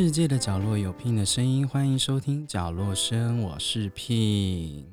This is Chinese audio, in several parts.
世界的角落有 Pin 的声音，欢迎收听角落声，我是 Pin。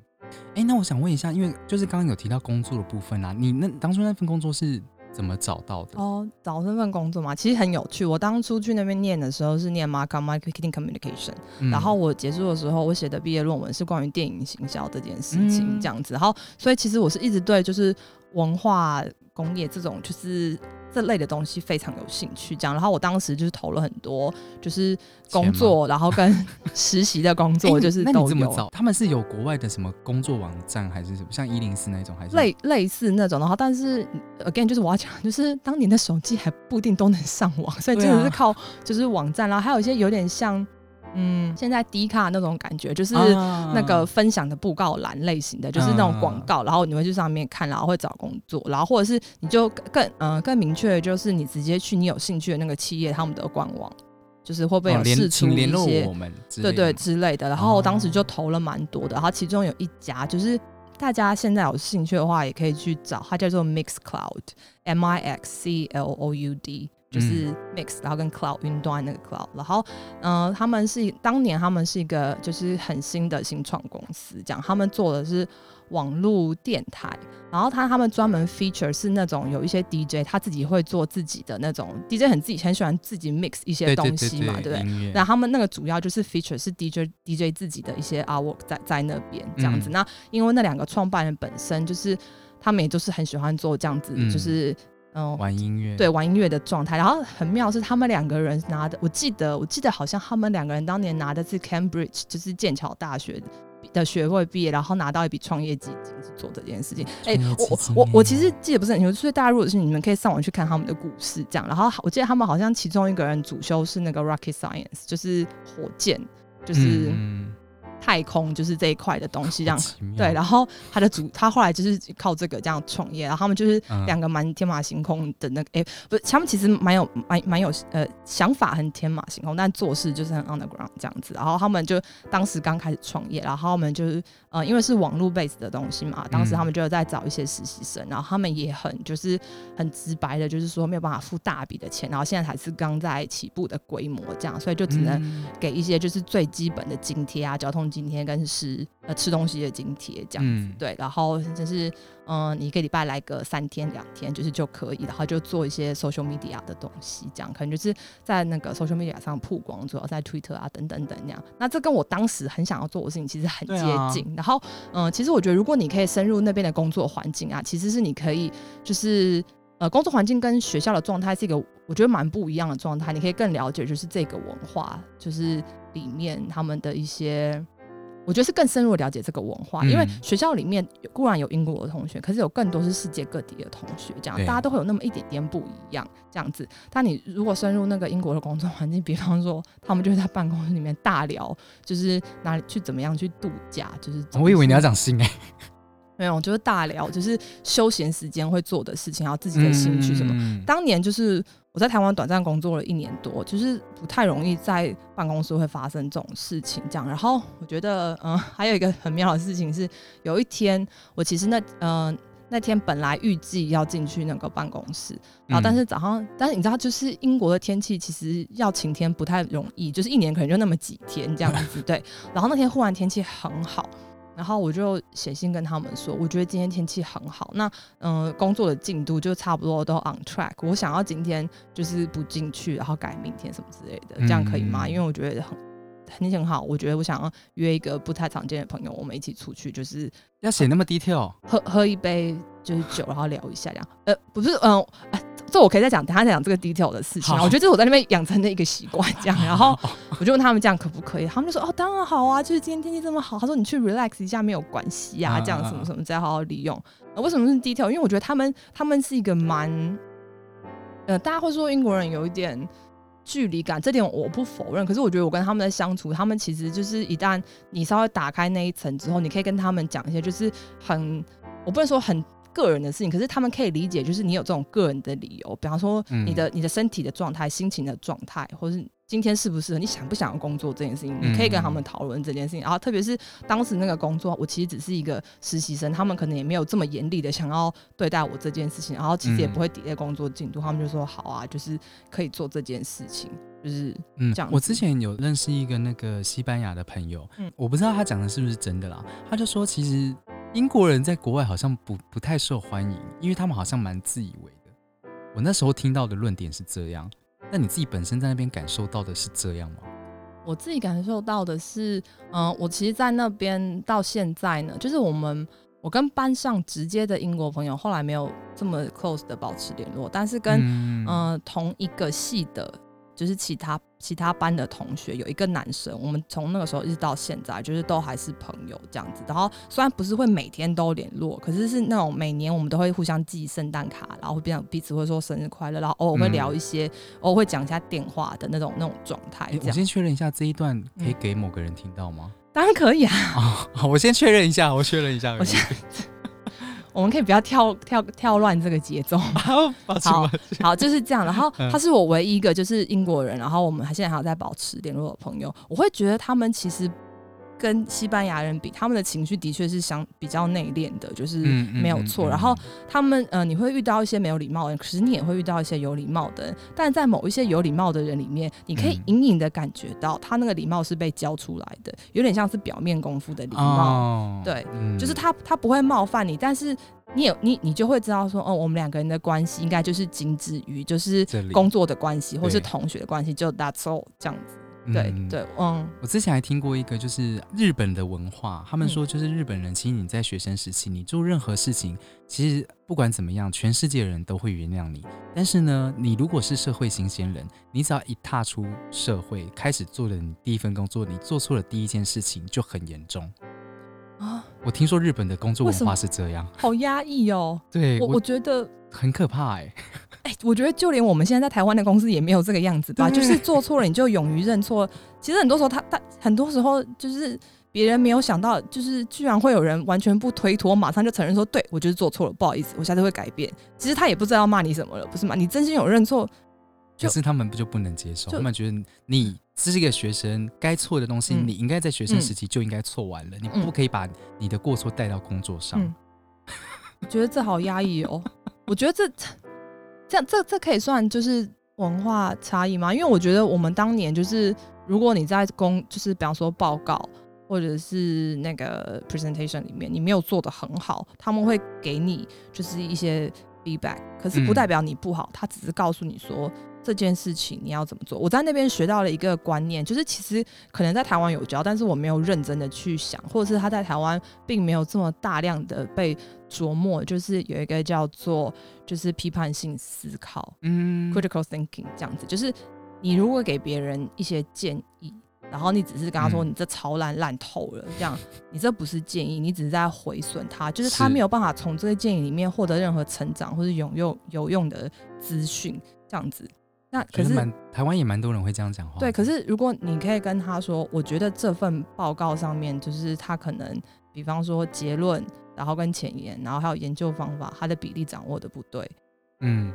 哎，那我想问一下，因为就是刚刚有提到工作的部分啊，你那当初那份工作是怎么找到的？哦，找这份工作嘛，其实很有趣。我当初去那边念的时候是念 Marketing Communication，然后我结束的时候，我写的毕业论文是关于电影行销这件事情，这样子。然后，所以其实我是一直对就是文化工业这种就是。这类的东西非常有兴趣，这样，然后我当时就是投了很多，就是工作，然后跟实习的工作，就是都有。他们是有国外的什么工作网站，还是什么像一零四那种，还是类类似那种的话？但是 again，就是我要讲，就是当年的手机还不一定都能上网，所以真的是靠就是网站，然后还有一些有点像。嗯，现在低卡那种感觉，就是那个分享的布告栏类型的，就是那种广告，然后你会去上面看，然后会找工作，然后或者是你就更嗯更明确的，就是你直接去你有兴趣的那个企业他们的官网，就是会不会有试出一些对对之类的。然后我当时就投了蛮多的，然后其中有一家就是大家现在有兴趣的话，也可以去找，它叫做 Mix Cloud，M I X C L O U D。就是 mix，然后跟 cloud 云端那个 cloud，然后嗯，他们是当年他们是一个就是很新的新创公司，这样他们做的是网络电台，然后他他们专门 feature 是那种有一些 DJ 他自己会做自己的那种 DJ 很自己很喜欢自己 mix 一些东西嘛，对不对？那他们那个主要就是 feature 是 DJ DJ 自己的一些 artwork 在在那边这样子。那因为那两个创办人本身就是他们也就是很喜欢做这样子，就是。嗯，玩音乐，对，玩音乐的状态。然后很妙是，他们两个人拿的，我记得，我记得好像他们两个人当年拿的是 Cambridge，就是剑桥大学的学位毕业，然后拿到一笔创业基金去做这件事情。哎，我我我其实记得不是很清楚，所以大家如果是你们可以上网去看他们的故事，这样。然后我记得他们好像其中一个人主修是那个 Rocket Science，就是火箭，就是。太空就是这一块的东西，这样对。然后他的主，他后来就是靠这个这样创业。然后他们就是两个蛮天马行空的那个，哎，不是，他们其实蛮有蛮蛮有呃想法，很天马行空，但做事就是很 underground 这样子。然后他们就当时刚开始创业，然后他们就是呃，因为是网络 base 的东西嘛，当时他们就在找一些实习生，然后他们也很就是很直白的，就是说没有办法付大笔的钱，然后现在才是刚在起步的规模这样，所以就只能给一些就是最基本的津贴啊，交通。今天跟是呃吃东西的津贴这样子对，然后就是嗯，你一个礼拜来个三天两天就是就可以，然后就做一些 social media 的东西，这样可能就是在那个 social media 上曝光，主要在 Twitter 啊等等等那样。那这跟我当时很想要做的事情其实很接近。然后嗯，其实我觉得如果你可以深入那边的工作环境啊，其实是你可以就是呃工作环境跟学校的状态是一个我觉得蛮不一样的状态，你可以更了解就是这个文化，就是里面他们的一些。我觉得是更深入了解这个文化，因为学校里面固然有英国的同学，可是有更多是世界各地的同学，这样大家都会有那么一点点不一样，这样子。但你如果深入那个英国的工作环境，比方说他们就是在办公室里面大聊，就是哪里去怎么样去度假，就是我以为你要讲新哎。没有，就是大聊，就是休闲时间会做的事情，然后自己的兴趣什么。当年就是我在台湾短暂工作了一年多，就是不太容易在办公室会发生这种事情这样。然后我觉得，嗯，还有一个很妙的事情是，有一天我其实那，嗯，那天本来预计要进去那个办公室，然后但是早上，但是你知道，就是英国的天气其实要晴天不太容易，就是一年可能就那么几天这样子，对。然后那天忽然天气很好。然后我就写信跟他们说，我觉得今天天气很好，那嗯，工作的进度就差不多都 on track。我想要今天就是不进去，然后改明天什么之类的，这样可以吗？因为我觉得很天气很好，我觉得我想要约一个不太常见的朋友，我们一起出去，就是要写那么低调，喝喝一杯就是酒，然后聊一下这样。呃，不是，嗯，哎。这我可以再讲，等下再讲这个 detail 的事情。我觉得这是我在那边养成的一个习惯，这样。然后我就问他们这样可不可以，他们就说哦，当然好啊，就是今天天气这么好。他说你去 relax 一下没有关系啊，这样什么什么再好好利用。为什么是 detail？因为我觉得他们他们是一个蛮，呃，大家会说英国人有一点距离感，这点我不否认。可是我觉得我跟他们在相处，他们其实就是一旦你稍微打开那一层之后，你可以跟他们讲一些，就是很，我不能说很。个人的事情，可是他们可以理解，就是你有这种个人的理由，比方说你的你的身体的状态、心情的状态，或是今天适不适合，你想不想要工作这件事情，你可以跟他们讨论这件事情。然后，特别是当时那个工作，我其实只是一个实习生，他们可能也没有这么严厉的想要对待我这件事情，然后其实也不会抵赖工作进度，他们就说好啊，就是可以做这件事情。就是嗯这样，我之前有认识一个那个西班牙的朋友，嗯我不知道他讲的是不是真的啦。他就说，其实英国人在国外好像不不太受欢迎，因为他们好像蛮自以为的。我那时候听到的论点是这样，那你自己本身在那边感受到的是这样吗？我自己感受到的是，嗯、我其实，在那边到现在呢，就是我们我跟班上直接的英国朋友，后来没有这么 close 的保持联络，但是跟嗯嗯、同一个系的，就是其他其他班的同学，有一个男生，我们从那个时候一直到现在，就是都还是朋友这样子。然后虽然不是会每天都联络，可是是那种每年我们都会互相寄圣诞卡，然后会彼此彼此会说生日快乐，然后偶尔会聊一些，偶尔会讲一下电话的那种那种状态诶我。先确认一下，这一段可以给某个人听到吗？当然可以啊，哦，我先确认一下，我确认一下。我先我们可以不要跳跳跳乱这个节奏。好，好就是这样。然后 嗯他是我唯一一个就是英国人，然后我们还现在还有在保持联络的朋友。我会觉得他们其实跟西班牙人比，他们的情绪的确是相比较内敛的，就是没有错。嗯嗯然后他们呃，你会遇到一些没有礼貌的人，可是你也会遇到一些有礼貌的人。但在某一些有礼貌的人里面，你可以嗯隐隐的感觉到他那个礼貌是被教出来的，有点像是表面功夫的礼貌。哦对嗯就是他他不会冒犯你，但是你也你你就会知道说，哦，我们两个人的关系应该就是仅止于就是工作的关系或是同学的关系，就 that's all 这样子。对、嗯对，嗯我之前还听过一个，就是日本的文化，他们嗯说就是日本人，其实你在学生时期，你做任何事情，其实不管怎么样，全世界人都会原谅你。但是呢，你如果是社会新鲜人，你只要一踏出社会，开始做了你第一份工作，你做错了第一件事情就很严重。啊，我听说日本的工作文化是这样，好压抑哦。对我我觉得，很可怕哎、哎、我觉得就连我们现在在台湾的公司也没有这个样子吧，就是做错了你就勇于认错。其实很多时候他他很多时候就是。别人没有想到，就是居然会有人完全不推脱，马上就承认说：“对我就是做错了，不好意思，我下次会改变。”其实他也不知道要骂你什么了，不是吗？你真心有认错，可是他们不就不能接受，他们觉得你是一个学生，该错的东西嗯你应该在学生时期就应该错完了，你嗯不可以把你的过错带到工作上。嗯 我觉得这好压抑哦。我觉得这这样这这可以算就是文化差异吗？因为我觉得我们当年就是，如果你在公就是比方说报告或者是那个 presentation 里面你没有做的很好，他们会给你就是一些 feedback，可是不嗯代表你不好，他只是告诉你说。这件事情你要怎么做？我在那边学到了一个观念，就是其实可能在台湾有教，但是我没有认真的去想，或者是他在台湾并没有这么大量的被琢磨。就是有一个叫做就是批判性思考嗯 （critical thinking） 这样子，就是你如果给别人一些建议，然后你只是跟他说嗯你这超烂烂透了，这样你这不是建议，你只是在毁损他，就是他没有办法从这个建议里面获得任何成长或者有用有用的资讯，这样子。那可是蛮台湾也蛮多人会这样讲话。对，可是如果你可以跟他说，我觉得这份报告上面就是他可能，比方说结论，然后跟前言，然后还有研究方法，他的比例掌握的不对。嗯，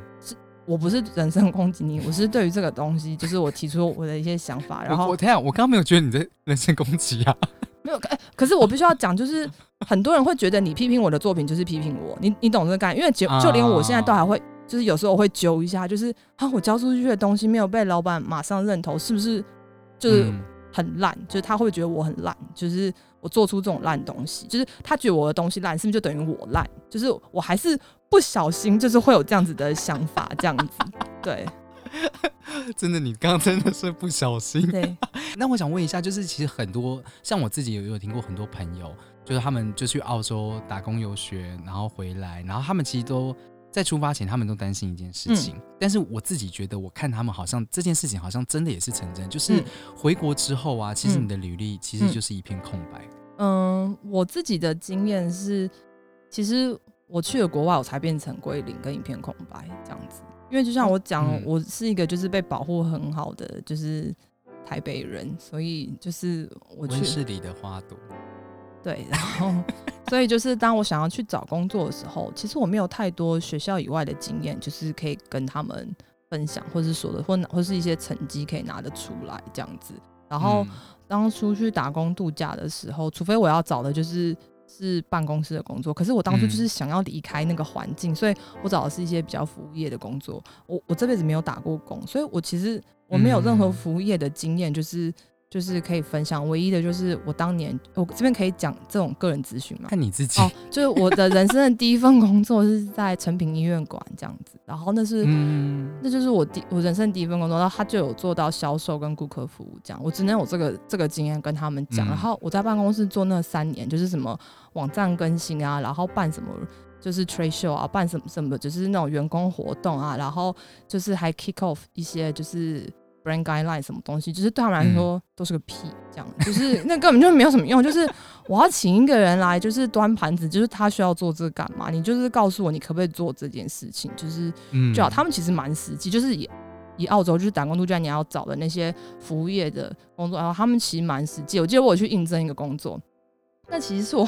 我不是人身攻击你，我是对于这个东西，就是我提出我的一些想法，然后我我等下，我刚刚没有觉得你在人身攻击啊。没有，哎、可是我必须要讲，就是很多人会觉得你批评我的作品就是批评我，你你懂这个概念？因为就就连我现在都还会，就是有时候我会揪一下，就是啊，我交出去的东西没有被老板马上认同，是不是就是嗯很烂？就是他会觉得我很烂，就是我做出这种烂东西，就是他觉得我的东西烂，是不是就等于我烂？就是我还是不小心，就是会有这样子的想法，这样子，对 真的，你刚刚真的是不小心。对，那我想问一下，就是其实很多像我自己有有听过很多朋友，就是他们就去澳洲打工游学，然后回来，然后他们其实都在出发前，他们都担心一件事情。但是我自己觉得，我看他们好像这件事情好像真的也是成真，就是嗯回国之后啊，其实嗯你的履历其实就是一片空白。嗯，我自己的经验是，其实我去了国外，我才变成归零跟一片空白这样子。因为就像我讲，嗯我是一个就是被保护很好的就是台北人，所以就是我去温室里的花朵，对，然后所以就是当我想要去找工作的时候，其实我没有太多学校以外的经验，就是可以跟他们分享，或是说的，或或是一些成绩可以拿得出来这样子。然后嗯当初去打工度假的时候，除非我要找的就是是办公室的工作，可是我当初就是嗯想要离开那个环境，所以我找的是一些比较服务业的工作。我我这辈子没有打过工，所以我其实我没有任何嗯服务业的经验，就是就是可以分享。唯一的就是我当年，我这边可以讲这种个人咨询嘛？看你自己。哦，就是我的人生的第一份工作是在成品医院馆这样子，然后那是。嗯，那就是我第我人生第一份工作，然后他就有做到销售跟顾客服务这样，我只能有这个这个经验跟他们讲。嗯然后我在办公室做那三年，就是什么网站更新啊，然后办什么就是 trade show 啊，办什么什么就是那种员工活动啊，然后就是还 kick off 一些就是 brand guideline 什么东西，就是对他们来说都是个屁，这样就是那根本就没有什么用。就是 我要请一个人来，就是端盘子，就是他需要做这个干嘛？你就是告诉我你可不可以做这件事情，就是。嗯就好，他们其实蛮实际，就是以以澳洲就是打工度假你要找的那些服务业的工作，然后他们其实蛮实际。我记得我有去应征一个工作，那其实是我。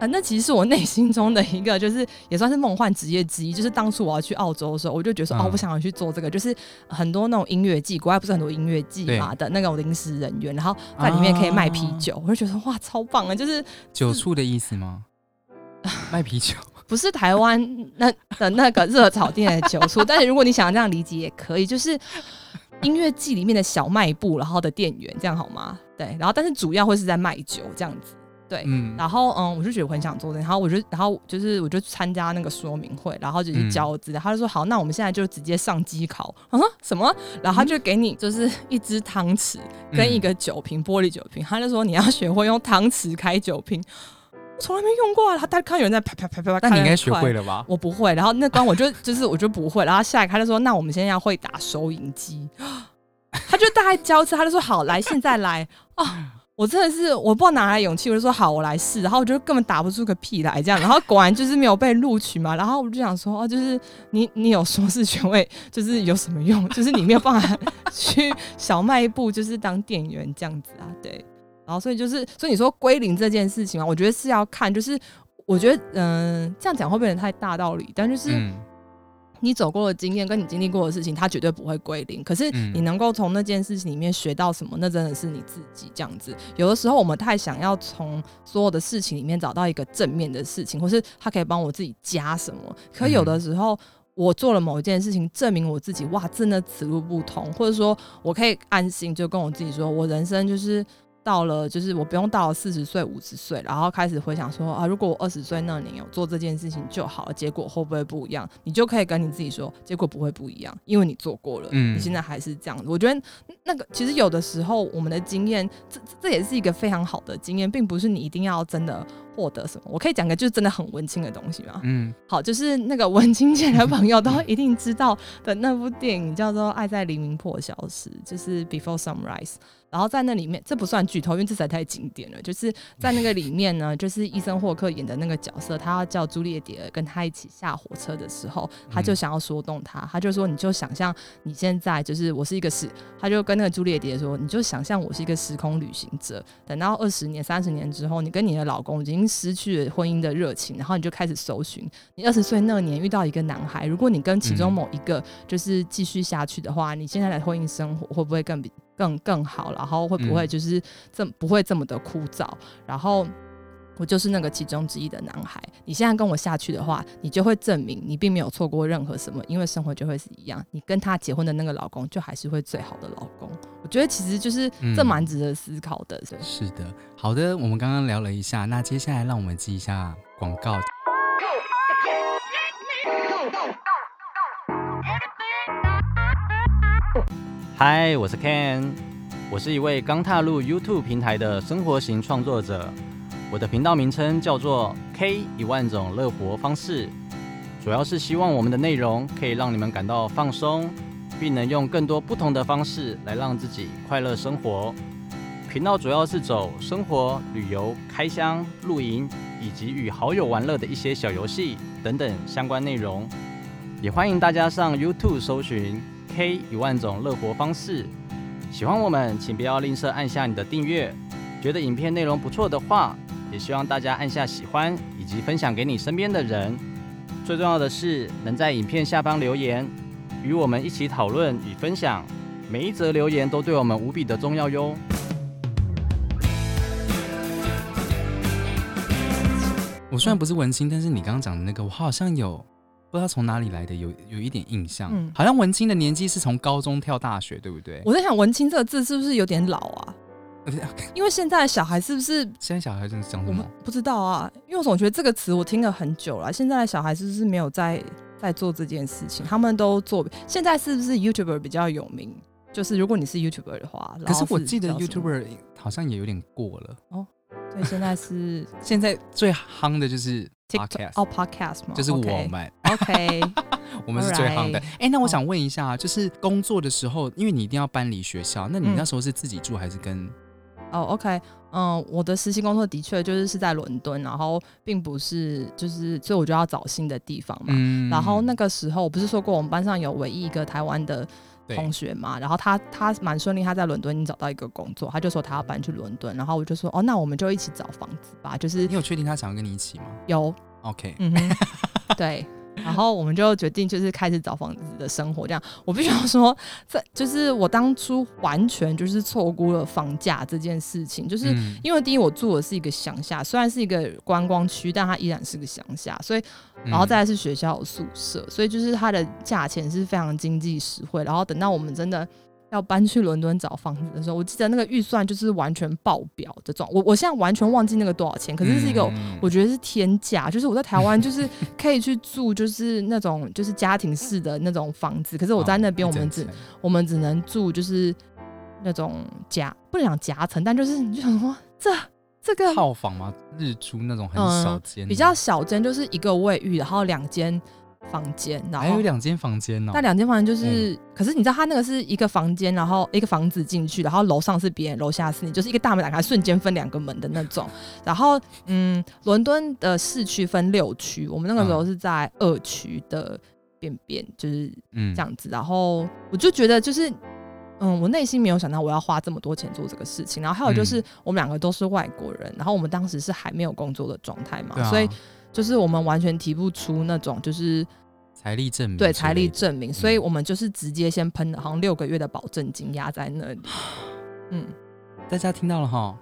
呃，那其实是我内心中的一个，就是也算是梦幻职业之一。就是当初我要去澳洲的时候，我就觉得说，哦嗯，我想要去做这个，就是很多那种音乐季，国外不是很多音乐季嘛的那种临时人员，然后在里面可以卖啤啊酒，我就觉得哇，超棒啊！就是酒醋的意思吗？卖啤酒。不是台湾那的那个热炒店的酒醋，但是如果你想要这样理解也可以，就是音乐季里面的小卖部，然后的店员，这样好吗？对，然后但是主要会是在卖酒这样子，对。嗯，然后嗯，我就觉得我很想做这，然后我就然后就是我就参加那个说明会，然后就去教资料，他就说好，那我们现在就直接上机考啊什么？然后他就给你就是一只汤匙跟一个酒瓶，玻璃酒瓶，他就说你要学会用汤匙开酒瓶。我从来没用过啊，他他看有人在啪啪啪啪啪，那你应该学会了吧？我不会，然后那关我就就是我就不会，然后下一个他就说，那我们现在要会打收银机，他就大概教一次，他就说好，来现在来啊。我真的是我不知道哪来勇气，我就说好，我来试。然后我就根本打不出个屁来，这样。然后果然就是没有被录取嘛。然后我就想说，哦，就是你你有硕士学位，就是有什么用？就是你没有办法 去小卖部，就是当店员这样子啊，对。然后所以就是，所以你说归零这件事情啊，我觉得是要看，就是我觉得嗯、这样讲会不会有点太大道理？但就是。嗯你走过的经验跟你经历过的事情，它绝对不会归零。可是嗯你能够从那件事情里面学到什么，那真的是你自己这样子。有的时候我们太想要从所有的事情里面找到一个正面的事情，或是它可以帮我自己加什么。可有的时候。我做了某一件事情，证明我自己，哇，真的此路不通，或者说我可以安心就跟我自己说，我人生就是到了，就是我不用到了四十岁、五十岁，然后开始回想说啊，如果我二十岁那年有做这件事情就好了，结果会不会不一样？你就可以跟你自己说，结果不会不一样，因为你做过了，嗯你现在还是这样子。我觉得那个其实有的时候我们的经验，这这这也是一个非常好的经验，并不是你一定要真的获得什么。我可以讲个就是真的很文青的东西吗？嗯好，就是那个文青界的朋友都一定知道的那部电影叫做《爱在黎明破晓时》，就是 Before Sunrise。然后在那里面，这不算剧透，因为这实在太经典了。就是在那个里面呢，就是伊森霍克演的那个角色，他要叫朱丽叶·迪尔跟他一起下火车的时候，他就想要说动他，他就说：“你就想象你现在就是我是一个时，他就跟那个朱丽叶·迪尔说，你就想象我是一个时空旅行者，等到二十年、三十年之后，你跟你的老公已经失去了婚姻的热情，然后你就开始搜寻。你二十岁那年遇到一个男孩，如果你跟其中某一个就是继续下去的话，你现在的婚姻生活会不会更比更更好？然后会不会就是这不会这么的枯燥？然后。我就是那个其中之一的男孩。你现在跟我下去的话，你就会证明你并没有错过任何什么，因为生活就会是一样。你跟他结婚的那个老公，就还是会最好的老公。我觉得其实就是嗯这蛮值得思考的。对是的，好的，我们刚刚聊了一下，那接下来让我们记一下广告。嗨，我是 Ken，我是一位刚踏入 YouTube 平台的生活型创作者。我的频道名称叫做 K 一万种乐活方式，主要是希望我们的内容可以让你们感到放松，并能用更多不同的方式来让自己快乐生活。频道主要是走生活、旅游、开箱、露营以及与好友玩乐的一些小游戏等等相关内容。也欢迎大家上 YouTube 搜寻 K 一万种乐活方式。喜欢我们，请不要吝啬按下你的订阅。觉得影片内容不错的话，也希望大家按下喜欢，以及分享给你身边的人。最重要的是，能在影片下方留言，与我们一起讨论与分享。每一则留言都对我们无比的重要哟。我虽然不是文青，但是你刚刚讲的那个，我好像有不知道从哪里来的，有有一点印象。嗯好像文青的年纪是从高中跳大学，对不对？我在想“文青”这个字是不是有点老啊？因为现在的小孩是不是现在小孩真的讲什么？不知道啊？因为我总觉得这个词我听了很久了，现在的小孩是不是没有在在做这件事情？他们都做，现在是不是 YouTuber 比较有名？就是如果你是 YouTuber 的话，可是我记得 YouTuber 好像也有点过了。哦。所以，现在是 现在最夯的就是 TikTok podcast，哦 Podcast 吗？就是我们，OK，我们是最夯的。哎、那我想问一下，就是工作的时候，因为你一定要搬离学校，那你嗯那时候是自己住还是跟？哦、o k 嗯，我的实习工作的确就是是在伦敦，然后并不是就是，所以我就要找新的地方嘛。嗯然后那个时候我不是说过我们班上有唯一一个台湾的同学嘛，然后他他蛮顺利，他在伦敦已经找到一个工作，他就说他要搬去伦敦，然后我就说哦，那我们就一起找房子吧，就是你有确定他想要跟你一起吗有？OK，嗯哼，对。然后我们就决定就是开始找房子的生活，这样。我必须要说，这就是我当初完全就是错估了房价这件事情，就是嗯。因为第一我住的是一个乡下，虽然是一个观光区，但它依然是个乡下，所以嗯。然后再来是学校有宿舍，所以就是它的价钱是非常经济实惠。然后等到我们真的要搬去伦敦找房子的时候，我记得那个预算就是完全爆表的状，我我现在完全忘记那个多少钱，可是是一个。嗯我觉得是天价，就是我在台湾就是可以去住，就是那种就是家庭式的那种房子，可是我在那边哦我们只、我们只能住就是那种夹不能讲夹层，但就是你就想说这这个套房吗？日租那种很嗯小间的、比较小间，就是一个卫浴，然后两间房间，然后还有两间房间哦。那两间房间嗯就是，可是你知道它那个是一个房间，然后一个房子进去，然后楼上是别人，楼下是你，就是一个大门打开，瞬间分两个门的那种。然后，嗯，伦敦的市区分六区，我们那个时候嗯是在二区的边边，就是嗯这样子。然后我就觉得就是。嗯，我内心没有想到我要花这么多钱做这个事情，然后还有就是嗯我们两个都是外国人，然后我们当时是还没有工作的状态嘛，啊所以就是我们完全提不出那种就是财力证明对财力证明，所以我们就是直接先喷了好像六个月的保证金压在那里。嗯，大家听到了哈，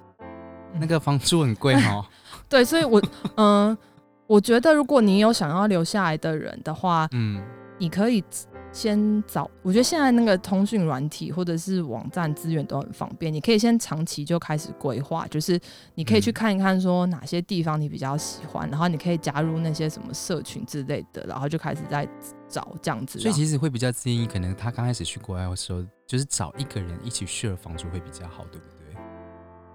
嗯。那个房租很贵哈。对，所以我嗯、我觉得如果你有想要留下来的人的话，嗯，你可以先找。我觉得现在那个通讯软体或者是网站资源都很方便，你可以先长期就开始规划，就是你可以去嗯看一看说哪些地方你比较喜欢，然后你可以加入那些什么社群之类的，然后就开始在找这样子。所以其实会比较建议，可能他刚开始去国外的时候，就是找一个人一起 share 房租会比较好，对不对？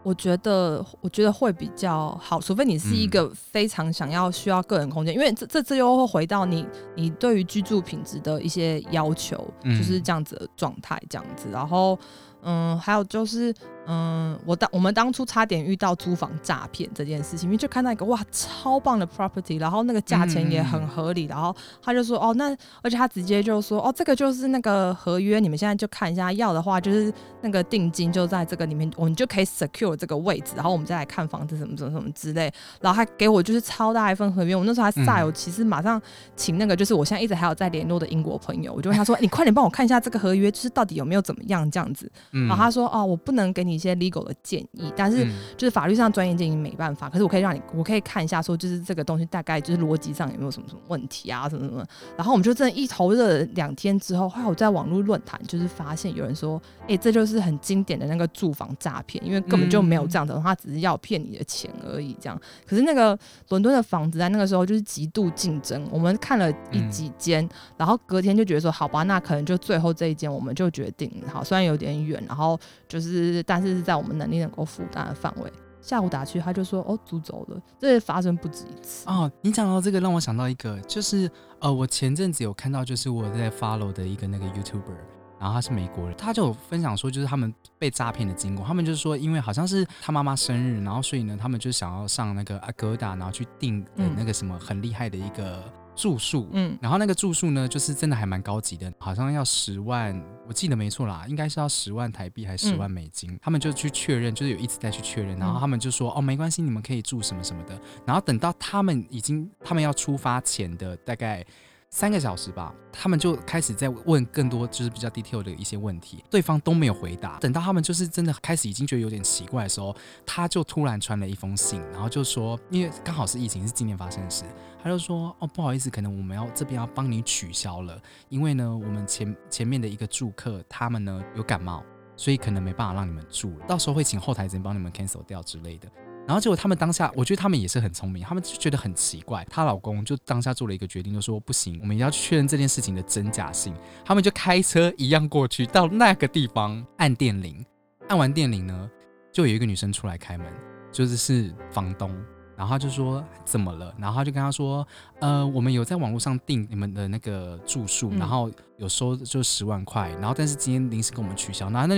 我觉得，我觉得会比较好，除非你是一嗯个非常想要需要个人空间，因为这这这又会回到你你对于居住品质的一些要求，嗯就是这样子的状态，这样子。然后，嗯，还有就是，嗯，我当我们当初差点遇到租房诈骗这件事情，因为就看到一个哇超棒的 property，然后那个价钱也很合理，然后他就说哦，那而且他直接就说哦，这个就是那个合约，你们现在就看一下，要的话就是那个定金就在这个里面，我们就可以 secure 这个位置，然后我们再来看房子什么什么什么之类，然后他给我就是超大一份合约，我那时候还晒，嗯。我其实马上请那个就是我现在一直还有在联络的英国朋友，我就问他说，你快点帮我看一下这个合约，就是到底有没有怎么样这样子，嗯然后他说哦，我不能给你一些 legal 的建议，但是。嗯就是法律上专业建议没办法，可是我可以让你，我可以看一下，说就是这个东西大概就是逻辑上有没有什么什么问题啊，什么什么。然后我们就真的一头热两天之后，后来我在网络论坛就是发现有人说，哎、这就是很经典的那个住房诈骗，因为根本就没有这样的，他只是要骗你的钱而已，这样。可是那个伦敦的房子在那个时候就是极度竞争，我们看了一嗯几间，然后隔天就觉得说，好吧，那可能就最后这一间我们就决定好，虽然有点远，然后就是但是是在我们能力能够负担的范围。下午打去，他就说哦租走了，这发生不止一次。哦，你讲到这个，让我想到一个，就是呃，我前阵子有看到，就是我在 follow 的一个那个 YouTuber，然后他是美国人，他就有分享说，就是他们被诈骗的经过。他们就是说，因为好像是他妈妈生日，然后所以呢，他们就想要上那个 Agoda，然后去订那个什么很厉害的一个住宿。嗯然后那个住宿呢，就是真的还蛮高级的，好像要十万，我记得没错啦，应该是要十万台币还是十万美金。他们就去确认，就是有一直在去确认，然后嗯他们就说、哦没关系，你们可以住什么什么的。然后等到他们已经他们要出发前的大概三个小时吧，他们就开始在问更多就是比较 detail 的一些问题，对方都没有回答。等到他们就是真的开始已经觉得有点奇怪的时候，他就突然传了一封信，然后就说，因为刚好是疫情是今年发生的事，他就说，哦，不好意思，可能我们要这边要帮你取消了，因为呢，我们前前面的一个住客他们呢有感冒，所以可能没办法让你们住了，到时候会请后台人帮你们 cancel 掉之类的。然后结果他们当下，我觉得他们也是很聪明，他们就觉得很奇怪。她老公就当下做了一个决定，就说不行，我们一定要确认这件事情的真假性。他们就开车一样过去到那个地方按电铃，按完电铃呢，就有一个女生出来开门，就是是房东。然后他就说怎么了？然后他就跟他说，呃，我们有在网络上订你们的那个住宿，然后有收就十万块，然后但是今天临时跟我们取消。然后那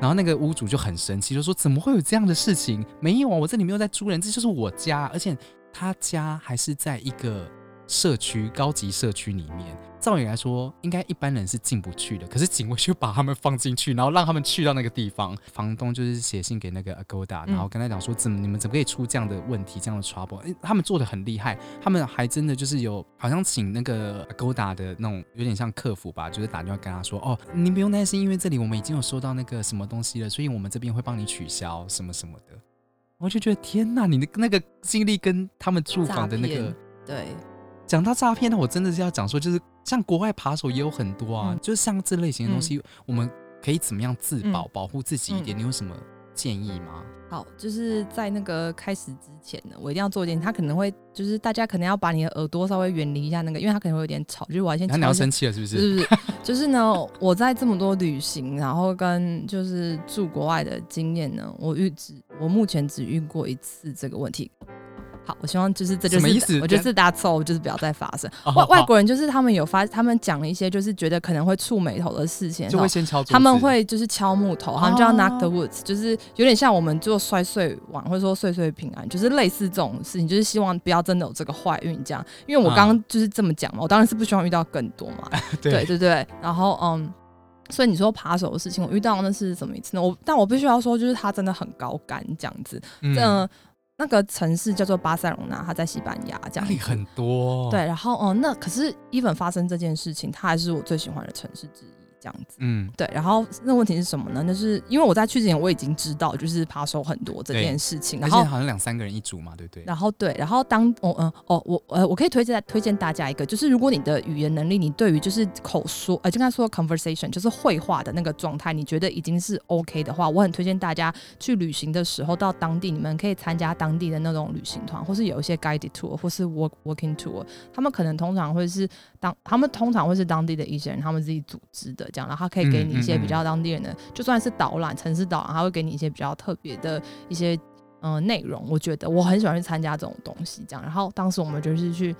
然后那个屋主就很生气，就说怎么会有这样的事情？没有啊，我这里没有在租人，这就是我家，而且他家还是在一个。社区高级社区里面，照理来说，应该一般人是进不去的。可是警卫就把他们放进去，然后让他们去到那个地方。房东就是写信给那个 Agoda，然后跟他讲说，怎么你们怎么可以出这样的问题，这样的 trouble？哎，他们做的很厉害，他们还真的就是有好像请那个 Agoda 的那种有点像客服吧，就是打电话跟他说，哦，您不用担心，因为这里我们已经有收到那个什么东西了，所以我们这边会帮你取消什么什么的。我就觉得天哪，你的那个经历跟他们住房的那个对。讲到诈骗呢，我真的是要讲说，就是像国外扒手也有很多啊，就是像这类型的东西，我们可以怎么样自保、保护自己一点？你有什么建议吗？好，就是在那个开始之前呢，我一定要做一件，他可能会就是大家可能要把你的耳朵稍微远离一下那个，因为他可能会有点吵，就是我要先。你要生气了是不是？是不是？就是呢，我在这么多旅行，然后跟就是住国外的经验呢，我遇只我目前只遇过一次这个问题。好，我希望就是这就是，意思我觉得是大家错误，就是不要再发生。外外国人就是他们有发，他们讲了一些就是觉得可能会触眉头的事情，就会先敲。他们会就是敲木头，他们叫 knock the woods，就是有点像我们做摔碎碗或者说碎碎平安，就是类似这种事情，就是希望不要真的有这个坏运这样。因为我刚刚就是这么讲嘛，我当然是不希望遇到更多嘛。对对对，然后嗯，所以你说扒手的事情，我遇到那是什么一次呢？我但我必须要说，就是他真的很高干这样子，嗯。那个城市叫做巴塞隆纳，它在西班牙，这样里很多。对，然后哦，那可是伊粉发生这件事情，它还是我最喜欢的城市之一。这样子，嗯，对，然后那问题是什么呢？就是因为我在去之前我已经知道，就是扒手很多这件事情，然后好像两三个人一组嘛，对不对？然后对，然后当我嗯哦我呃我可以推荐推荐大家一个，就是如果你的语言能力，你对于就是口说呃就刚才说 conversation 就是绘画的那个状态，你觉得已经是 OK 的话，我很推荐大家去旅行的时候到当地，你们可以参加当地的那种旅行团，或是有一些 guided tour 或是 work working tour，他们可能通常会是当他们通常会是当地的一些人他们自己组织的这样，然后他可以给你。一些比较当地人的，就算是导览、城市导览，他会给你一些比较特别的一些嗯内容。我觉得我很喜欢去参加这种东西，这样。然后当时我们就是去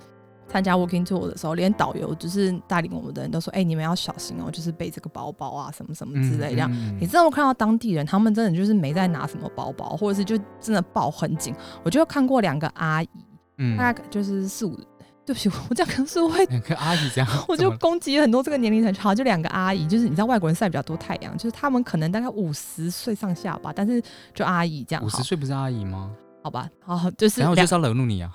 参加 walking tour 的时候，连导游就是带领我们的人都说：“哎，你们要小心哦，就是背这个包包啊，什么什么之类。”这样，你真的看到当地人，他们真的就是没在拿什么包包，或者是就真的抱很紧。我就看过两个阿姨，嗯，大概就是四五。对不起，我这样可能是会两个阿姨这样，我就攻击很多这个年龄层，好，就两个阿姨，就是你知道外国人晒比较多太阳，就是他们可能大概五十岁上下吧，但是就阿姨这样，五十岁不是阿姨吗？好吧，好，就是然后就是要惹怒你啊。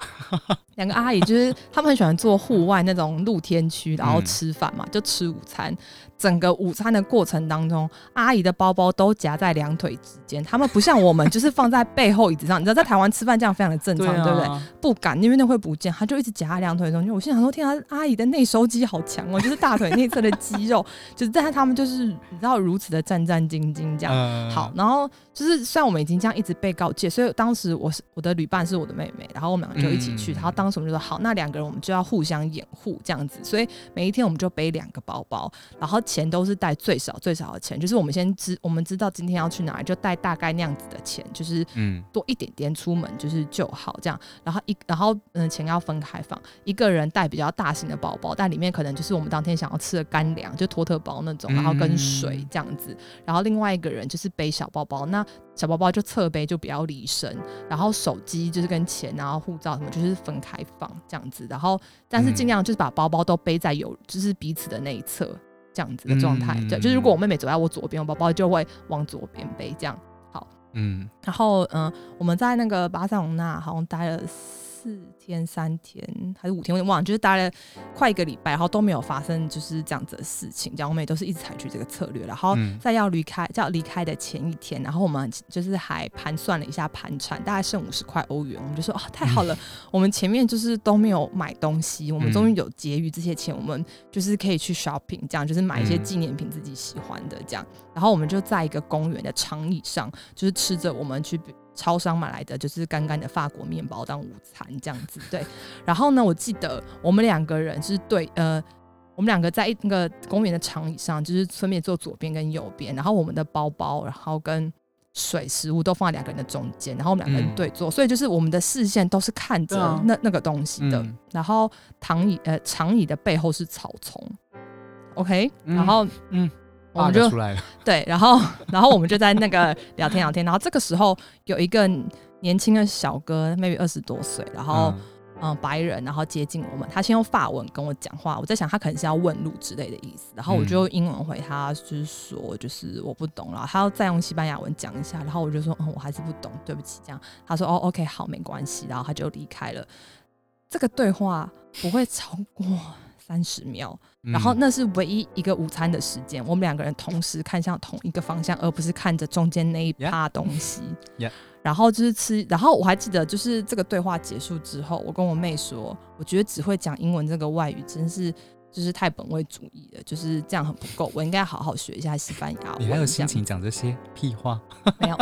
两个阿姨就是他们很喜欢做户外那种露天区，然后吃饭嘛，就吃午餐。整个午餐的过程当中，阿姨的包包都夹在两腿之间。他们不像我们，就是放在背后椅子上。你知道，在台湾吃饭这样非常的正常，对不对？不敢，因为那会不见。他就一直夹在两腿中间。我心想说：天啊，阿姨的内收肌好强哦，就是大腿内侧的肌肉，就是但是他们就是你知道如此的战战兢兢这样。好，然后就是虽然我们已经这样一直被告诫，所以当时我是我的旅伴是我的妹妹，然后我们两个就一起去。然后当时我们就说：好，那两个人我们就要互相掩护这样子。所以每一天我们就背两个包包，然后。钱都是带最少最少的钱，就是我们先知我们知道今天要去哪里，就带大概那样子的钱，就是嗯多一点点出门就是就好这样。然后一然后嗯钱要分开放，一个人带比较大型的包包，但里面可能就是我们当天想要吃的干粮，就托特包那种，然后跟水这样子。然后另外一个人就是背小包包，那小包包就侧背就比较离身，然后手机就是跟钱然后护照什么就是分开放这样子。然后但是尽量就是把包包都背在有就是彼此的那一侧。这样子的状态，对，就是如果我妹妹走在我左边，我包包就会往左边背，这样好。嗯，然后嗯，我们在那个巴塞隆纳好像待了四天、三天还是五天，我有点忘了，就是待了快一个礼拜，然后都没有发生就是这样子的事情。这样我们也都是一直采取这个策略，然后嗯在要离开、要离开的前一天，然后我们就是还盘算了一下盘缠，大概剩五十块欧元，我们就说啊，太好了，我们前面就是都没有买东西，我们终于有结余这些钱，我们就是可以去 shopping，这样就是买一些嗯纪念品自己喜欢的这样。然后我们就在一个公园的长椅上，就是吃着我们去超商买来的就是干干的法国面包当午餐这样子。对，然后呢，我记得我们两个人是对呃。我们两个在一那个公园的长椅上，就是分别坐左边跟右边，然后我们的包包，然后跟水、食物都放在两个人的中间，然后我们两个人嗯对坐，所以就是我们的视线都是看着那、那个东西的。嗯然后躺椅呃长椅的背后是草丛，OK，、嗯然后嗯，我们就出来了，对，然后然后我们就在那个聊天聊天，然后这个时候有一个年轻的小哥，maybe 二十多岁，然后嗯。嗯、白人，然后接近我们，他先用法文跟我讲话，我在想他可能是要问路之类的意思，然后我就用英文回他，就是说就是我不懂了，他要再用西班牙文讲一下，然后我就说嗯我还是不懂，对不起，这样。他说哦 OK 好没关系，然后他就离开了。这个对话不会超过三十秒，然后嗯那是唯一一个午餐的时间，我们两个人同时看向同一个方向，而不是看着中间那一趴东西。Yeah 然后就是吃，然后我还记得，就是这个对话结束之后，我跟我妹说，我觉得只会讲英文这个外语真是就是太本位主义了，就是这样很不够，我应该好好学一下西班牙文。你还有心情讲这些 屁话？没有。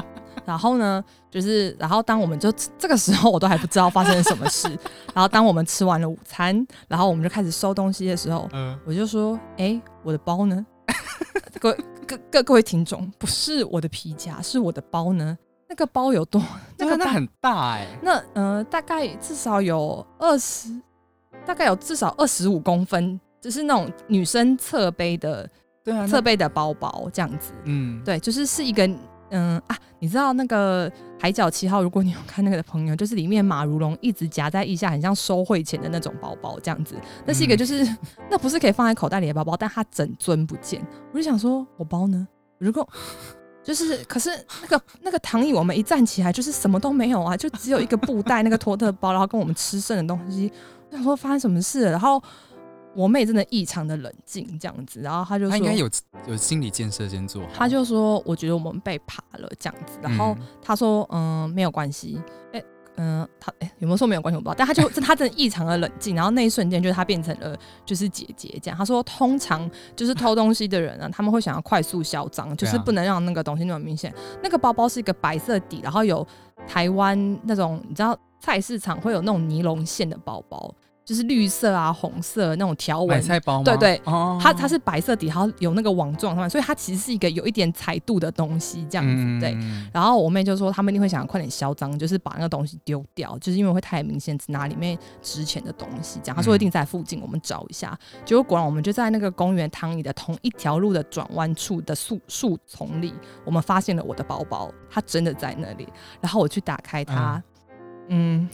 然后呢，就是然后当我们就这个时候，我都还不知道发生了什么事。然后当我们吃完了午餐，然后我们就开始收东西的时候，嗯，我就说：“哎、我的包呢？各位各各各位听众，不是我的皮夹，是我的包呢。那个包有多？那个大那个那很大哎，那呃，大概至少有二十，大概有至少二十五公分，就是那种女生侧背的对啊，侧背的包包这样子。嗯，对，就是是一个嗯啊，你知道那个《海角七号》，如果你有看那个的朋友，就是里面马如龙一直夹在腋下，很像收汇钱的那种包包这样子。那是一个嗯就是、那不是可以放在口袋里的包包，但它整尊不见。我就想说，我包呢？如果就是，可是那个那个躺椅，我们一站起来就是什么都没有啊，就只有一个布袋、那个托特包，然后跟我们吃剩的东西。我想说发生什么事了？然后我妹真的异常的冷静，这样子，然后她就说，她应该有有心理建设先做她，就说：“我觉得我们被爬了这样子。”然后嗯他说：“嗯，没有关系。”哎，嗯，她哎有没有说没有关系我不知道，但她就 她真的异常的冷静。然后那一瞬间，就是他变成了就是姐姐这样。她说：“通常就是偷东西的人呢，他们会想要快速销赃，就是不能让那个东西那么明显。那个包包是一个白色底，然后有台湾那种你知道菜市场会有那种尼龙线的包包。”就是绿色啊、红色那种条纹，菜包吗？对对哦它它是白色底，然后有那个网状上面，所以它其实是一个有一点彩度的东西，这样子、对。嗯然后我妹就说，他们一定会想要快点销赃，就是把那个东西丢掉，就是因为会太明显，只拿里面值钱的东西。这样，她说一定在附近，我们找一下。结果果然，我们就在那个公园躺椅的同一条路的转弯处的树树丛里，我们发现了我的包包，它真的在那里。然后我去打开它，嗯，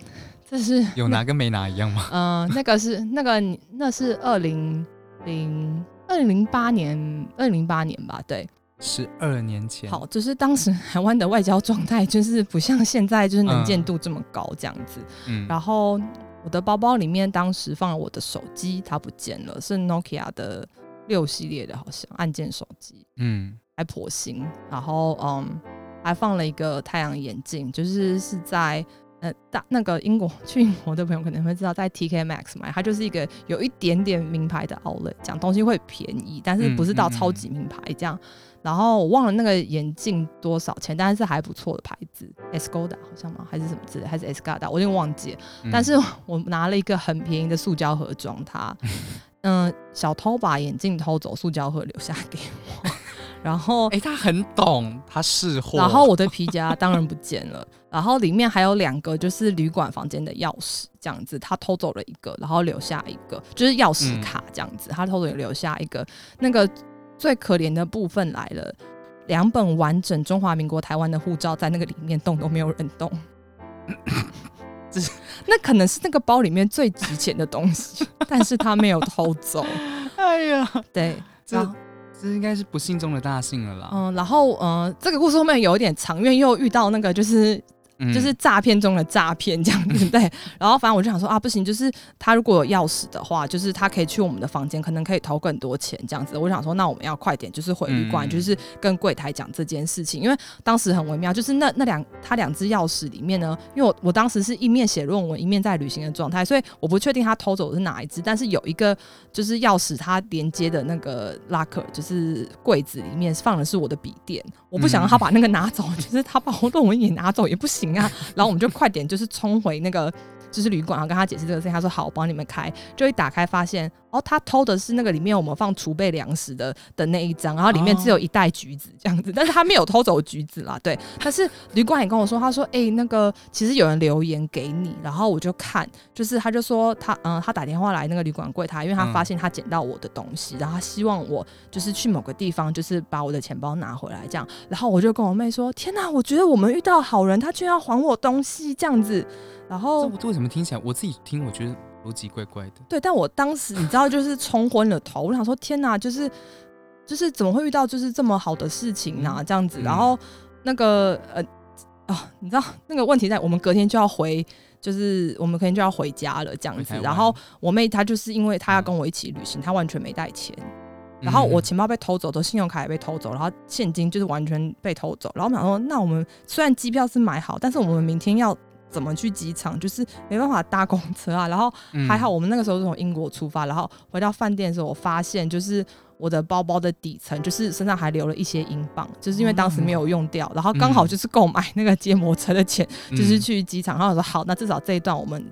这是有拿跟没拿一样吗？嗯，那个是那个那是二零零二零零八年，二零零八年吧，对。十二年前，好，就是当时 台湾的外交状态就是不像现在就是能见度这么高这样子。嗯，然后我的包包里面当时放了我的手机，它不见了，是 Nokia 的六系列的，好像按键手机，嗯还颇新。然后嗯，还放了一个太阳眼镜，就是是在。呃，大那个英国去英国的朋友可能会知道，在 TK Maxx 买，它就是一个有一点点名牌的 outlet，讲东西会便宜，但是不是到超级名牌这样。然后我忘了那个眼镜多少钱，但是还不错的牌子，Escoda 好像吗？还是什么之类，还是 Escada，我有点忘记了。嗯但是我拿了一个很便宜的塑胶盒装它，嗯、小偷把眼镜偷走，塑胶盒留下给我，然后哎，他很懂，他识货，然后我的皮夹当然不见了，然后里面还有两个就是旅馆房间的钥匙，这样子，他偷走了一个，然后留下一个，就是钥匙卡这样子，他偷走留下一个。那个最可怜的部分来了，两本完整中华民国台湾的护照在那个里面动都没有人动。那可能是那个包里面最值钱的东西，但是他没有偷走。哎呀，对，这这应该是不幸中的大幸了啦。嗯，然后呃，这个故事后面有一点长，因为又遇到那个就是嗯就是诈骗中的诈骗这样子，对。然后反正我就想说啊，不行，就是他如果有钥匙的话，就是他可以去我们的房间，可能可以偷更多钱这样子。我想说，那我们要快点，就是回旅馆，嗯就是跟柜台讲这件事情，因为当时很微妙，就是那那两他两只钥匙里面呢，因为我我当时是一面写论文，一面在旅行的状态，所以我不确定他偷走的是哪一只，但是有一个就是钥匙，它连接的那个 locker 就是柜子里面放的是我的笔电，我不想让他把那个拿走，就是他把我论文也拿走也不行你看。然后我们就快点就是冲回那个就是旅馆，然后跟他解释这个事情。他说好，我帮你们开。就一打开发现，哦，他偷的是那个里面我们放储备粮食的的那一张，然后里面只有一袋橘子这样子，但是他没有偷走橘子啦，对。但是旅馆也跟我说，他说，哎、那个其实有人留言给你，然后我就看，就是他就说他嗯，他打电话来那个旅馆柜台，因为他嗯发现他捡到我的东西，然后他希望我就是去某个地方，就是把我的钱包拿回来这样。然后我就跟我妹说，天哪，我觉得我们遇到好人，他居然要还我东西这样子。然后这这为什么听起来我自己听我觉得逻辑怪怪的？对，但我当时你知道，就是冲昏了头，我想说天哪，就是就是怎么会遇到就是这么好的事情呢、这样子，嗯然后那个呃啊，你知道那个问题在我们隔天就要回。就是我们隔天就要回家了，这样子然后我妹她就是因为她要跟我一起旅行，她完全没带钱。然后我嗯钱包被偷走，的信用卡也被偷走，然后现金就是完全被偷走。然后我们想说，那我们虽然机票是买好，但是我们明天要怎么去机场？就是没办法搭公车啊。然后嗯还好我们那个时候是从英国出发，然后回到饭店的时候，我发现就是我的包包的底层就是身上还留了一些英镑，就是因为当时没有用掉，然后刚好就是购买那个接驳车的钱，就是嗯去机场。然后我说好，那至少这一段我们。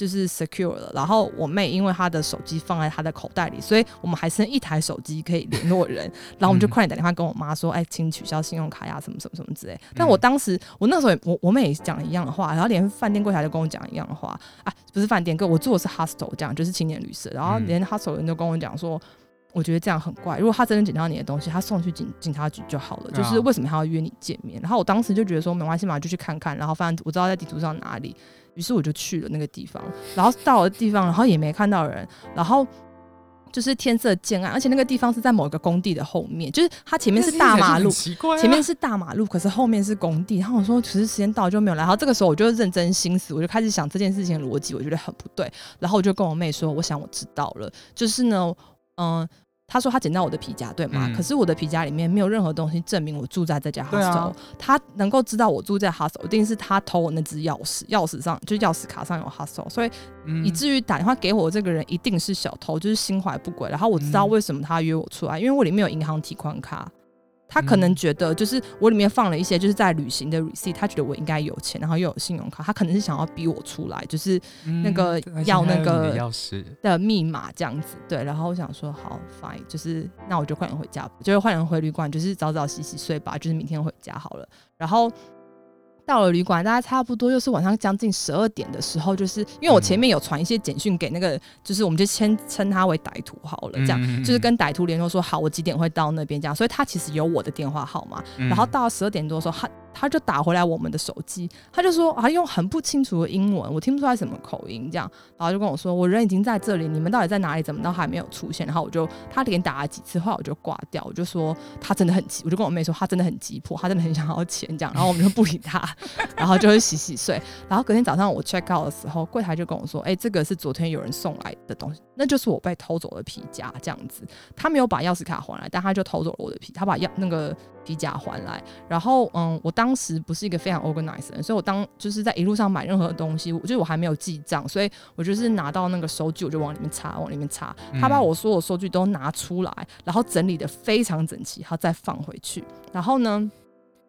就是 secure 了，然后我妹因为她的手机放在她的口袋里，所以我们还剩一台手机可以联络人，然后我们就嗯快点打电话跟我妈说，哎，请取消信用卡呀，什么什么什么之类。嗯但我当时，我那时候我我妹也讲了一样的话，然后连饭店柜台都跟我讲一样的话啊，不是饭店，跟我住的是 hostel，这样就是青年旅社，然后嗯连 hostel 人都跟我讲说。我觉得这样很怪。如果他真的捡到你的东西，他送去警警察局就好了。就是啊为什么他要约你见面？然后我当时就觉得说没关系嘛，就去看看。然后反正我知道在地图上哪里，于是我就去了那个地方。然后到了地方，然后也没看到人。然后就是天色渐暗，而且那个地方是在某一个工地的后面，就是它前面是大马路，奇怪啊、前面是大马路，可是后面是工地。然后我说，可是时间到了就没有来。然后这个时候我就认真心思，我就开始想这件事情的逻辑，我觉得很不对。然后我就跟我妹说，我想我知道了，就是呢，嗯、她说他捡到我的皮夹，对吗？嗯可是我的皮夹里面没有任何东西证明我住在这家 hostel、啊他能够知道我住在 hostel，一定是他偷我那只钥匙，钥匙上就钥匙卡上有 hostel，所以嗯以至于打电话给我这个人一定是小偷，就是心怀不轨。然后我知道嗯为什么他约我出来，因为我里面有银行提款卡。他可能嗯觉得就是我里面放了一些就是在旅行的 receipt，他觉得我应该有钱，然后又有信用卡，他可能是想要逼我出来，就是那个嗯要那个钥匙，的密码这样子。对，然后我想说好 fine，就是那我就快点回家，就是快点回旅馆，就是早早洗洗睡吧，就是明天回家好了。然后到了旅馆，大家差不多又是晚上将近十二点的时候，就是因为我前面有传一些简讯给那个，就是我们就先称他为歹徒好了，这样。嗯就是跟歹徒联络说好，我几点会到那边这样，所以他其实有我的电话号码。然后到十二点多的时候，他他就打回来我们的手机，他就说啊，用很不清楚的英文，我听不出来什么口音这样，然后就跟我说，我人已经在这里，你们到底在哪里？怎么都还没有出现？然后我就他连打了几次，后来我就挂掉，我就说他真的很急，我就跟我妹说他真的很急迫，他真的很想要钱这样，然后我们就不理他，然后就会洗洗睡。然后隔天早上我 check out 的时候，柜台就跟我说，哎、这个是昨天有人送来的东西，那就是我被偷走的皮夹这样子。他没有把钥匙卡还来，但他就偷走了我的皮，他把钥那个皮夹还来。然后，嗯，我当时不是一个非常 organized 人，所以我当就是在一路上买任何东西，我就是我还没有记账，所以我就是拿到那个收据，我就往里面插，往里面插。他把嗯我所有收据都拿出来，然后整理的非常整齐，然后再放回去。然后呢？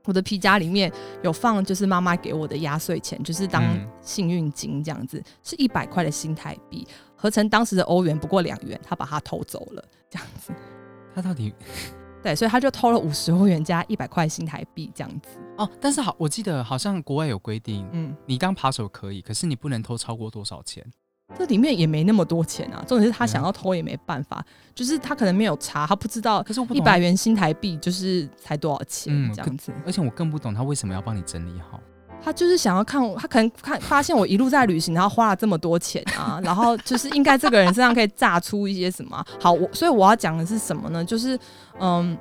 我的皮夹里面有放，就是妈妈给我的压岁钱，就是当嗯幸运金这样子，是一百块的新台币，合成当时的欧元不过两元，他把它偷走了，这样子。他到底对，所以他就偷了五十欧元加一百块新台币这样子。哦？但是好，我记得好像国外有规定，嗯，你当扒手可以，可是你不能偷超过多少钱？这里面也没那么多钱啊，重点是他想要偷也没办法，就是他可能没有查，他不知道可是我一百，元新台币就是才多少钱嗯这样子。而且我更不懂他为什么要帮你整理好。他就是想要看我，他可能看发现我一路在旅行，然后花了这么多钱啊，然后就是应该这个人身上可以榨出一些什么啊。好，我所以我要讲的是什么呢？就是嗯。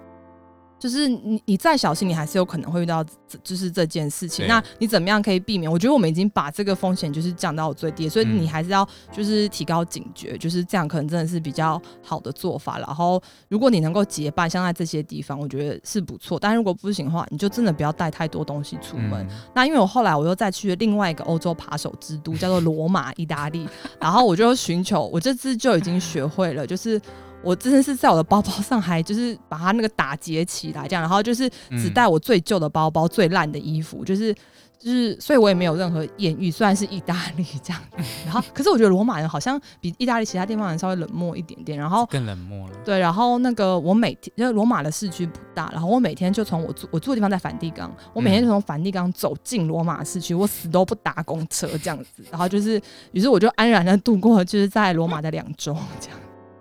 就是你你再小心，你还是有可能会遇到这就是这件事情。那你怎么样可以避免？我觉得我们已经把这个风险就是降到最低，所以嗯你还是要就是提高警觉，就是这样可能真的是比较好的做法。然后如果你能够结伴，像在这些地方，我觉得是不错。但如果不行的话，你就真的不要带太多东西出门。嗯那因为我后来我又再去了另外一个欧洲扒手之都，叫做罗马，意大利。然后我就寻求，我这次就已经学会了，就是我真的是在我的包包上还就是把它那个打结起来，这样，然后就是只嗯带我最旧的包包、最烂的衣服，就是。就是，所以我也没有任何艳遇，虽然是意大利这样，然后，可是我觉得罗马人好像比意大利其他地方人稍微冷漠一点点，然后更冷漠了。对，然后那个我每天，因为罗马的市区不大，然后我每天就从我住我住的地方在梵蒂冈，我每天就从梵蒂冈走进罗马市区，我死都不搭公车这样子，然后就是，于是我就安然的度过了就是在罗马的两周这样。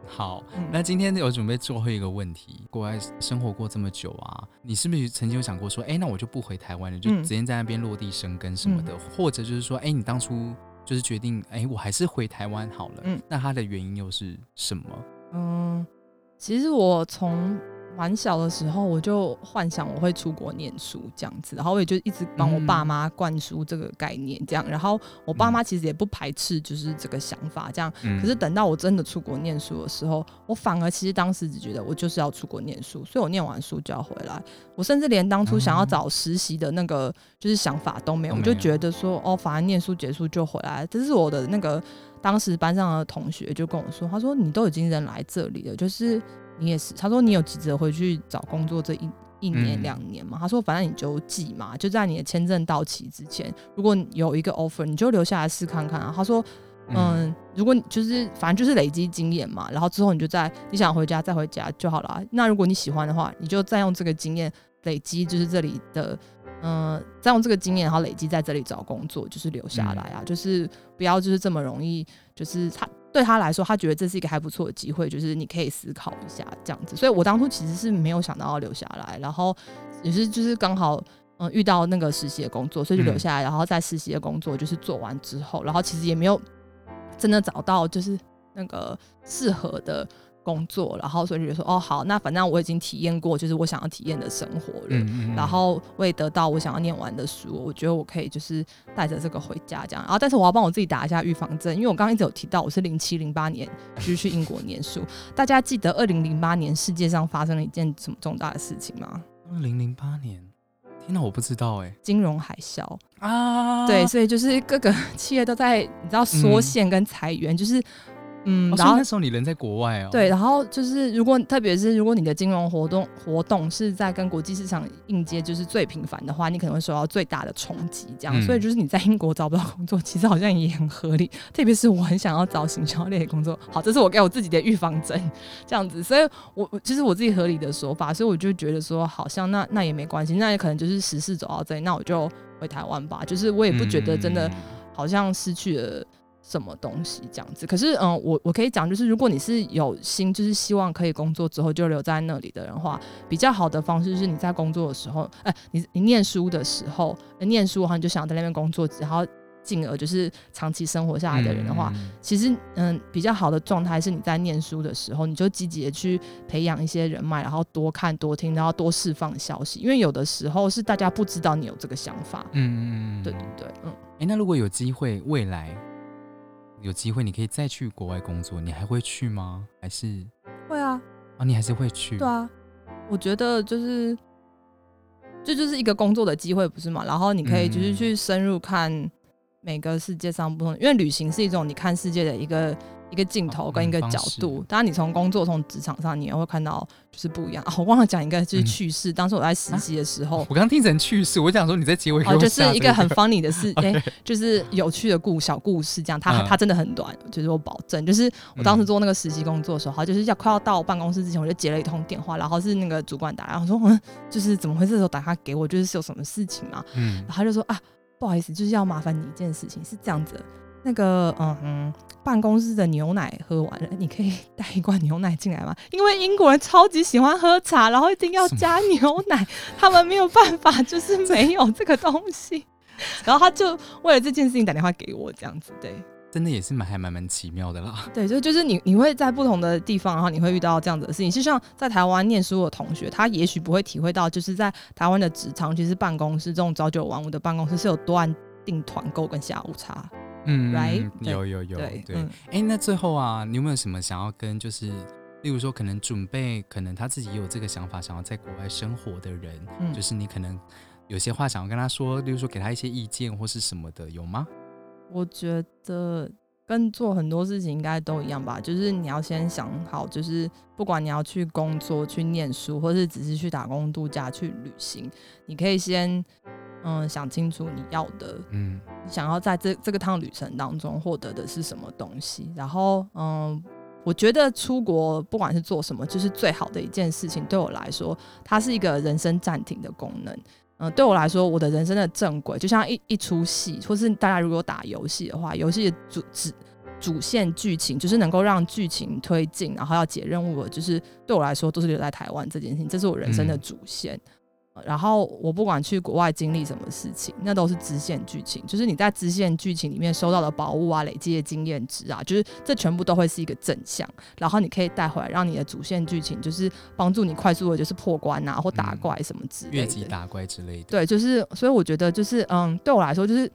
好，嗯。那今天有准备最后一个问题，国外生活过这么久啊，你是不是曾经有想过说，哎、那我就不回台湾了，就嗯。直接在那边落地生根什么的，或者就是说，哎、你当初就是决定，哎、我还是回台湾好了，嗯。那它的原因又是什么？嗯，其实我从蛮小的时候我就幻想我会出国念书这样子，然后我也就一直帮我爸嗯妈灌输这个概念这样，然后我爸妈其实也不排斥就是这个想法这样。嗯可是等到我真的出国念书的时候，我反而其实当时只觉得我就是要出国念书，所以我念完书就要回来。我甚至连当初想要找实习的那个就是想法都没有，我就觉得说哦，反正念书结束就回来。这是我的那个当时班上的同学就跟我说，他说你都已经人来这里了，就是你也是，他说你有急着回去找工作这一。一年嗯两年嘛，他说反正你就记嘛，就在你的签证到期之前，如果你有一个 offer，你就留下来试看看啊。他说嗯，如果你就是反正就是累积经验嘛，然后之后你就在你想回家再回家就好了。那如果你喜欢的话，你就再用这个经验累积，就是这里的，嗯、再用这个经验，然后累积在这里找工作，就是留下来啊，就是不要就是这么容易，就是他对他来说，他觉得这是一个还不错的机会，就是你可以思考一下这样子。所以我当初其实是没有想到要留下来，然后也是就是刚好。嗯，遇到那个实习的工作，所以就留下来，然后在实习的工作就是做完之后，然后其实也没有真的找到就是那个适合的工作，然后所以就说，哦，好，那反正我已经体验过，就是我想要体验的生活了。嗯然后我也得到我想要念完的书，我觉得我可以就是带着这个回家这样。然后，但是我要帮我自己打一下预防针，因为我刚刚一直有提到我是零七零八年就是去英国念书。大家记得二零零八年世界上发生了一件什么重大的事情吗？二零零八年，天哪，我不知道哎、金融海啸。啊，对，所以就是各个 企业都在你知道缩线跟裁员，就是嗯，哦，然后那时候你人在国外哦，对，，然后就是如果特别是如果你的金融活动活动是在跟国际市场应接就是最频繁的话，你可能会受到最大的冲击。这样，嗯所以就是你在英国找不到工作，其实好像也很合理。特别是我很想要找行销类的工作，好，这是我给我自己的预防针，这样子。所以我我其实我自己合理的说法，所以我就觉得说，好像那那也没关系，那也可能就是时事走到这里，那我就回台湾吧。就是我也不觉得真的。嗯好像失去了什么东西这样子。可是，嗯，我我可以讲，就是如果你是有心，就是希望可以工作之后就留在那里的人的话，比较好的方式是你在工作的时候，哎、你你念书的时候，呃念书的话你就想在那边工作，然后进而就是长期生活下来的人的话，嗯其实，嗯，比较好的状态是你在念书的时候，你就积极的去培养一些人脉，然后多看多听，然后多释放消息，因为有的时候是大家不知道你有这个想法。嗯嗯嗯，对对对，嗯。哎、那如果有机会，未来有机会，你可以再去国外工作，你还会去吗？还是会啊，啊，你还是会去？对啊，我觉得就是这就是一个工作的机会，不是吗？然后你可以就是嗯去深入看每个世界上不同，因为旅行是一种你看世界的一个一个镜头哦跟一个角度。当然，你从工作从职场上，你也会看到就是不一样。啊、我忘了讲一个就是嗯趣事，当时我在实习的时候我。刚刚听成趣事，我想说你在结尾就是一个很 funny 的事，哎、OK 就是有趣的故小故事，这样，它、嗯它真的很短，就是我保证，就是我当时嗯做那个实习工作的时候，他就是要快要到办公室之前，我就接了一通电话，然后是那个主管打来，我说嗯，就是怎么会这时候打电话给我，就是是有什么事情嘛？嗯然后他就说啊，不好意思，就是要麻烦你一件事情，是这样子的，那个嗯嗯，办公室的牛奶喝完了，你可以 带一罐牛奶进来吗？因为英国人超级喜欢喝茶，然后一定要加牛奶，他们没有办法，就是没有这个东西。然后他就为了这件事情打电话给我，这样子对。真的也是蛮还蛮蛮奇妙的啦。对，就就是你你会在不同的地方，然后你会遇到这样子的事情。就像在台湾念书的同学，他也许不会体会到，就是在台湾的职场，其实办公室这种朝九晚五的办公室是有多按定团购跟下午茶。嗯 Right？有有有，对对。嗯哎、那最后啊，你有没有什么想要跟就是，例如说可能准备，可能他自己也有这个想法，想要在国外生活的人，嗯就是你可能有些话想要跟他说，例如说给他一些意见或是什么的，有吗？我觉得跟做很多事情应该都一样吧，就是你要先想好，就是不管你要去工作、去念书，或是只是去打工度假、去旅行，你可以先嗯想清楚你要的，嗯你想要在这这个趟旅程当中获得的是什么东西。然后嗯，我觉得出国不管是做什么，就是最好的一件事情。对我来说，它是一个人生暂停的功能。嗯，对我来说，我的人生的正轨就像一一出戏，或是大家如果打游戏的话，游戏的主旨主线剧情就是能够让剧情推进，然后要解任务的，就是对我来说都是留在台湾这件事情，这是我人生的嗯主线。呃然后我不管去国外经历什么事情，那都是支线剧情，就是你在支线剧情里面收到的宝物啊、累积的经验值啊，就是这全部都会是一个正向，然后你可以带回来，让你的主线剧情就是帮助你快速的就是破关啊或打嗯怪什么之类的。越级打怪之类的。对，就是所以我觉得就是嗯，对我来说就是。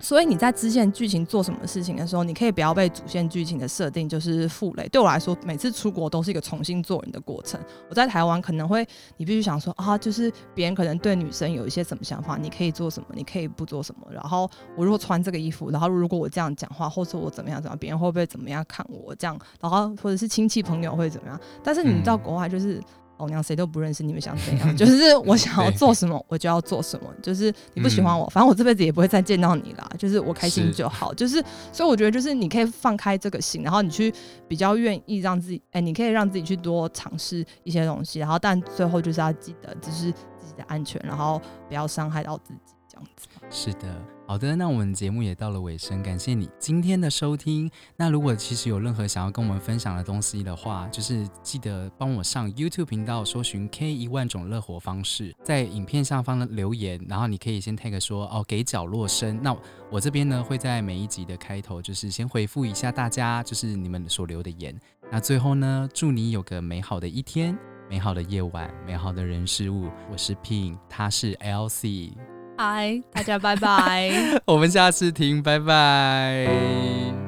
所以你在支线剧情做什么事情的时候，你可以不要被主线剧情的设定就是负累。对我来说，每次出国都是一个重新做人的过程。我在台湾可能会，你必须想说啊，就是别人可能对女生有一些什么想法，你可以做什么，你可以不做什么。然后我如果穿这个衣服，然后如果我这样讲话，或者我怎么样怎么样，别人会不会怎么样看我这样？然后或者是亲戚朋友会怎么样？但是你到国外就是。老娘谁都不认识，你们想怎样？就是我想要做什么，我就要做什么。就是你不喜欢我，反正我这辈子也不会再见到你啦。就是我开心就好。就是所以我觉得，就是你可以放开这个心，然后你去比较愿意让自己，哎、你可以让自己去多尝试一些东西，然后但最后就是要记得，就是自己的安全，然后不要伤害到自己，这样子。是的，好的，那我们节目也到了尾声，感谢你今天的收听。那如果其实有任何想要跟我们分享的东西的话，就是记得帮我上 YouTube 频道搜寻 K 一万种乐活方式，在影片上方的留言，然后你可以先 tag 说哦给角落生。那我这边呢会在每一集的开头，就是先回复一下大家，就是你们所留的言。那最后呢，祝你有个美好的一天。美好的夜晚，美好的人事物。我是 Pin，他是 LC。嗨，大家拜拜。我们下次听，拜拜。